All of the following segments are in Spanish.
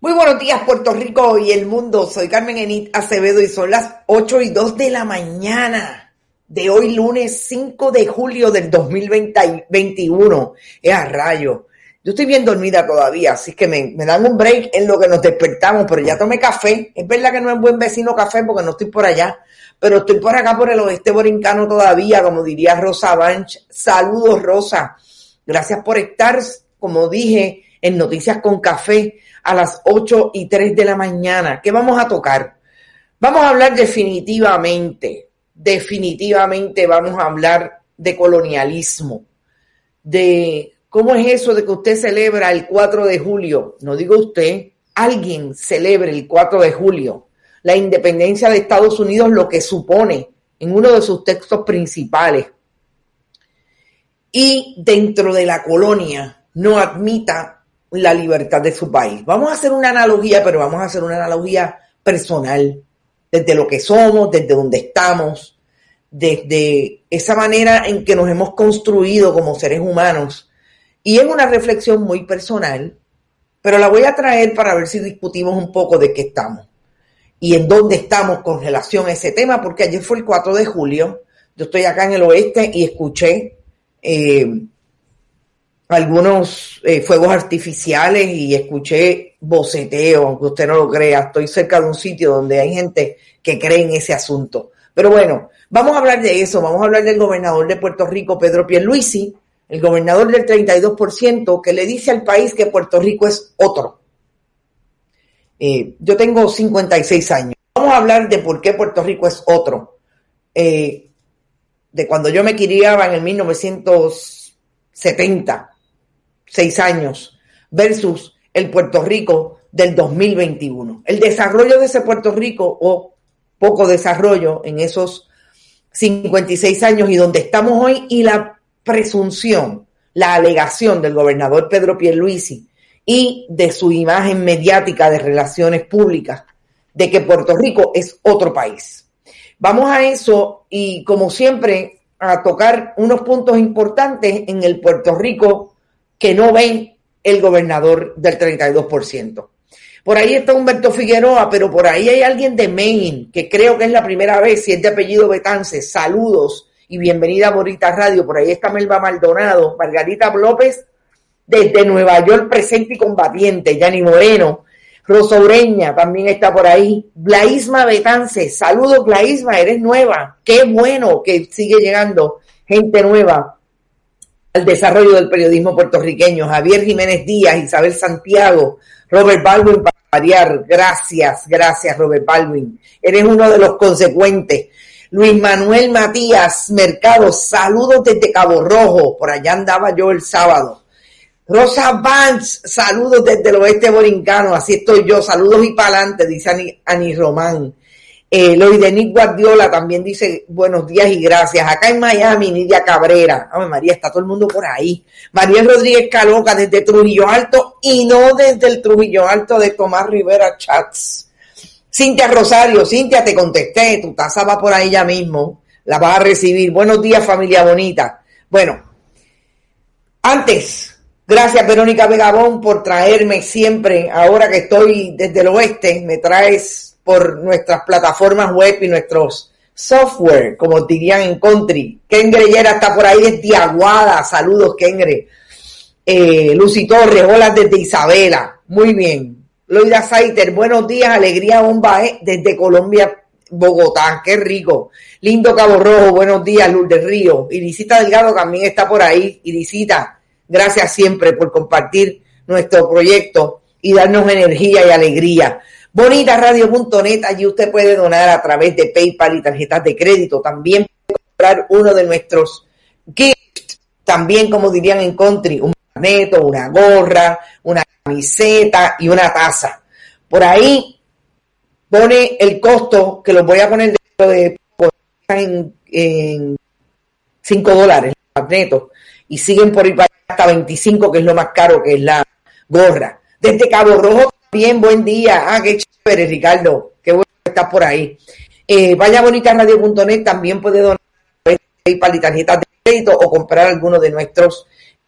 Buenos días Puerto Rico y el mundo. Soy Carmen Enit Acevedo y son las 8 y 2 de la mañana de hoy lunes 5 de julio del 2021. Es a rayo. Yo estoy bien dormida todavía, así que me, me, dan un break en lo que nos despertamos, pero ya tomé café. Es verdad que no es buen vecino café porque no estoy por allá, pero estoy por acá por el oeste borincano todavía, como diría Rosa Banch. Saludos, Rosa. Gracias por estar, como dije, en Noticias con Café a las 8 y 3 de la mañana. ¿Qué vamos a tocar? Vamos a hablar definitivamente, definitivamente vamos a hablar de colonialismo, de cómo es eso de que usted celebra el 4 de julio. No digo usted, alguien celebre el 4 de julio la independencia de Estados Unidos, lo que supone en uno de sus textos principales. Y dentro de la colonia no admita la libertad de su país. Vamos a hacer una analogía, pero vamos a hacer una analogía personal, desde lo que somos, desde donde estamos, desde esa manera en que nos hemos construido como seres humanos. Y es una reflexión muy personal, pero la voy a traer para ver si discutimos un poco de qué estamos y en dónde estamos con relación a ese tema, porque ayer fue el 4 de julio, yo estoy acá en el oeste y escuché eh, algunos eh, fuegos artificiales y escuché boceteo, aunque usted no lo crea. Estoy cerca de un sitio donde hay gente que cree en ese asunto. Pero bueno, vamos a hablar de eso. Vamos a hablar del gobernador de Puerto Rico, Pedro Pierluisi, el gobernador del 32%, que le dice al país que Puerto Rico es otro. Eh, yo tengo 56 años. Vamos a hablar de por qué Puerto Rico es otro. Eh, de cuando yo me criaba en el 1970 seis años versus el Puerto Rico del 2021. El desarrollo de ese Puerto Rico o poco desarrollo en esos 56 años y donde estamos hoy y la presunción, la alegación del gobernador Pedro Pierluisi y de su imagen mediática de relaciones públicas de que Puerto Rico es otro país. Vamos a eso y como siempre a tocar unos puntos importantes en el Puerto Rico que no ven el gobernador del 32%. Por ahí está Humberto Figueroa, pero por ahí hay alguien de Maine, que creo que es la primera vez, si es de apellido Betance. Saludos y bienvenida a Morita Radio. Por ahí está Melba Maldonado, Margarita López, desde Nueva York, presente y combatiente. Yanni Moreno, Rosa Ureña también está por ahí. Blaisma Betance, saludos Blaisma, eres nueva. Qué bueno que sigue llegando gente nueva al desarrollo del periodismo puertorriqueño. Javier Jiménez Díaz, Isabel Santiago, Robert Baldwin para variar. Gracias, gracias Robert Baldwin. Eres uno de los consecuentes. Luis Manuel Matías Mercado, saludos desde Cabo Rojo, por allá andaba yo el sábado. Rosa Vance, saludos desde el oeste borincano, así estoy yo, saludos y pa'lante, dice Ani, Ani Román. Eh, Guardiola también dice buenos días y gracias. Acá en Miami, Nidia Cabrera. Ay, María, está todo el mundo por ahí. María Rodríguez Caloca desde Trujillo Alto y no desde el Trujillo Alto de Tomás Rivera Chats. Cintia Rosario, Cintia, te contesté, tu taza va por ahí ya mismo. La vas a recibir. Buenos días, familia bonita. Bueno, antes, gracias Verónica Vegabón por traerme siempre, ahora que estoy desde el oeste, me traes por nuestras plataformas web y nuestros software, como dirían en country. Kengre Yera está por ahí desde Aguada. Saludos, Kengre. Eh, Lucy Torres, hola desde Isabela. Muy bien. Loida Saiter, buenos días, alegría bomba eh, desde Colombia, Bogotá, qué rico. Lindo Cabo Rojo, buenos días, Luz del Río. Irisita Delgado también está por ahí. Irisita, gracias siempre por compartir nuestro proyecto y darnos energía y alegría. Bonitasradio.net, allí usted puede donar a través de PayPal y tarjetas de crédito. También puede comprar uno de nuestros gifts, también como dirían en country, un magneto, una gorra, una camiseta y una taza. Por ahí pone el costo, que lo voy a poner de en, en 5 dólares, magneto, y siguen por ir para hasta 25, que es lo más caro, que es la gorra. Desde Cabo Rojo Bien, buen día. Ah, qué chévere, Ricardo. Qué bueno que estás por ahí. Eh, vaya a radio.net, también puede donar PayPal y tarjetas de crédito o comprar alguno de nuestros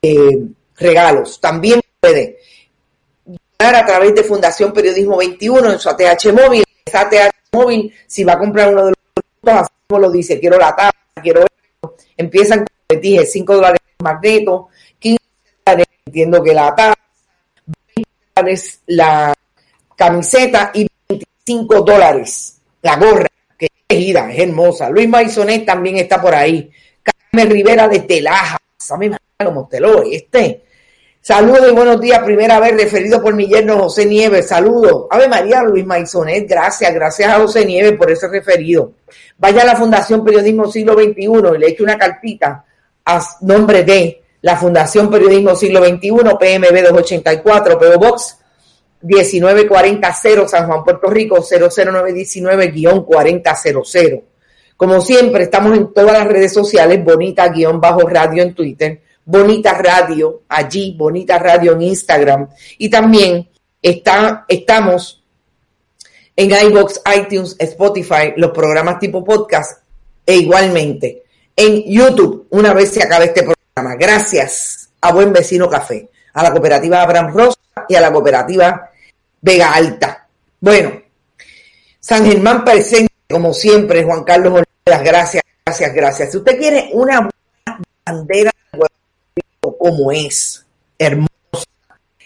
eh, regalos. También puede donar a través de Fundación Periodismo 21 en su ATH móvil. Esa ATH móvil, si va a comprar uno de los productos, así como lo dice, quiero la taza, quiero esto, empiezan, como les dije, 5 dólares magneto, 15 dólares, entiendo que la taza, la camiseta y 25 dólares la gorra, que es es hermosa. Luis Maisonet también está por ahí. Carmen Rivera de Telaja, este. Saludos y buenos días, primera vez referido por mi yerno José Nieves. Saludos. Ave María Luis Maisonet, gracias, gracias a José Nieves por ese referido. Vaya a la Fundación Periodismo Siglo XXI y le echo una cartita a nombre de la Fundación Periodismo Siglo XXI, PMB 284, PO Box 1940 San Juan, Puerto Rico 00919-4000. Como siempre, estamos en todas las redes sociales, Bonita-Radio en Twitter, Bonita Radio allí, Bonita Radio en Instagram. Y también está, estamos en iBox, iTunes, Spotify, los programas tipo podcast e igualmente en YouTube una vez se acabe este programa Gracias a Buen Vecino Café, a la cooperativa Abraham Rosa y a la cooperativa Vega Alta. Bueno, San Germán presente, como siempre, Juan Carlos las gracias, gracias, gracias. Si usted quiere una bandera como es, hermosa,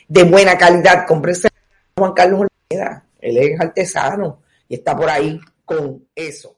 de buena calidad, cómprese Juan Carlos Olvera. Él es artesano y está por ahí con eso.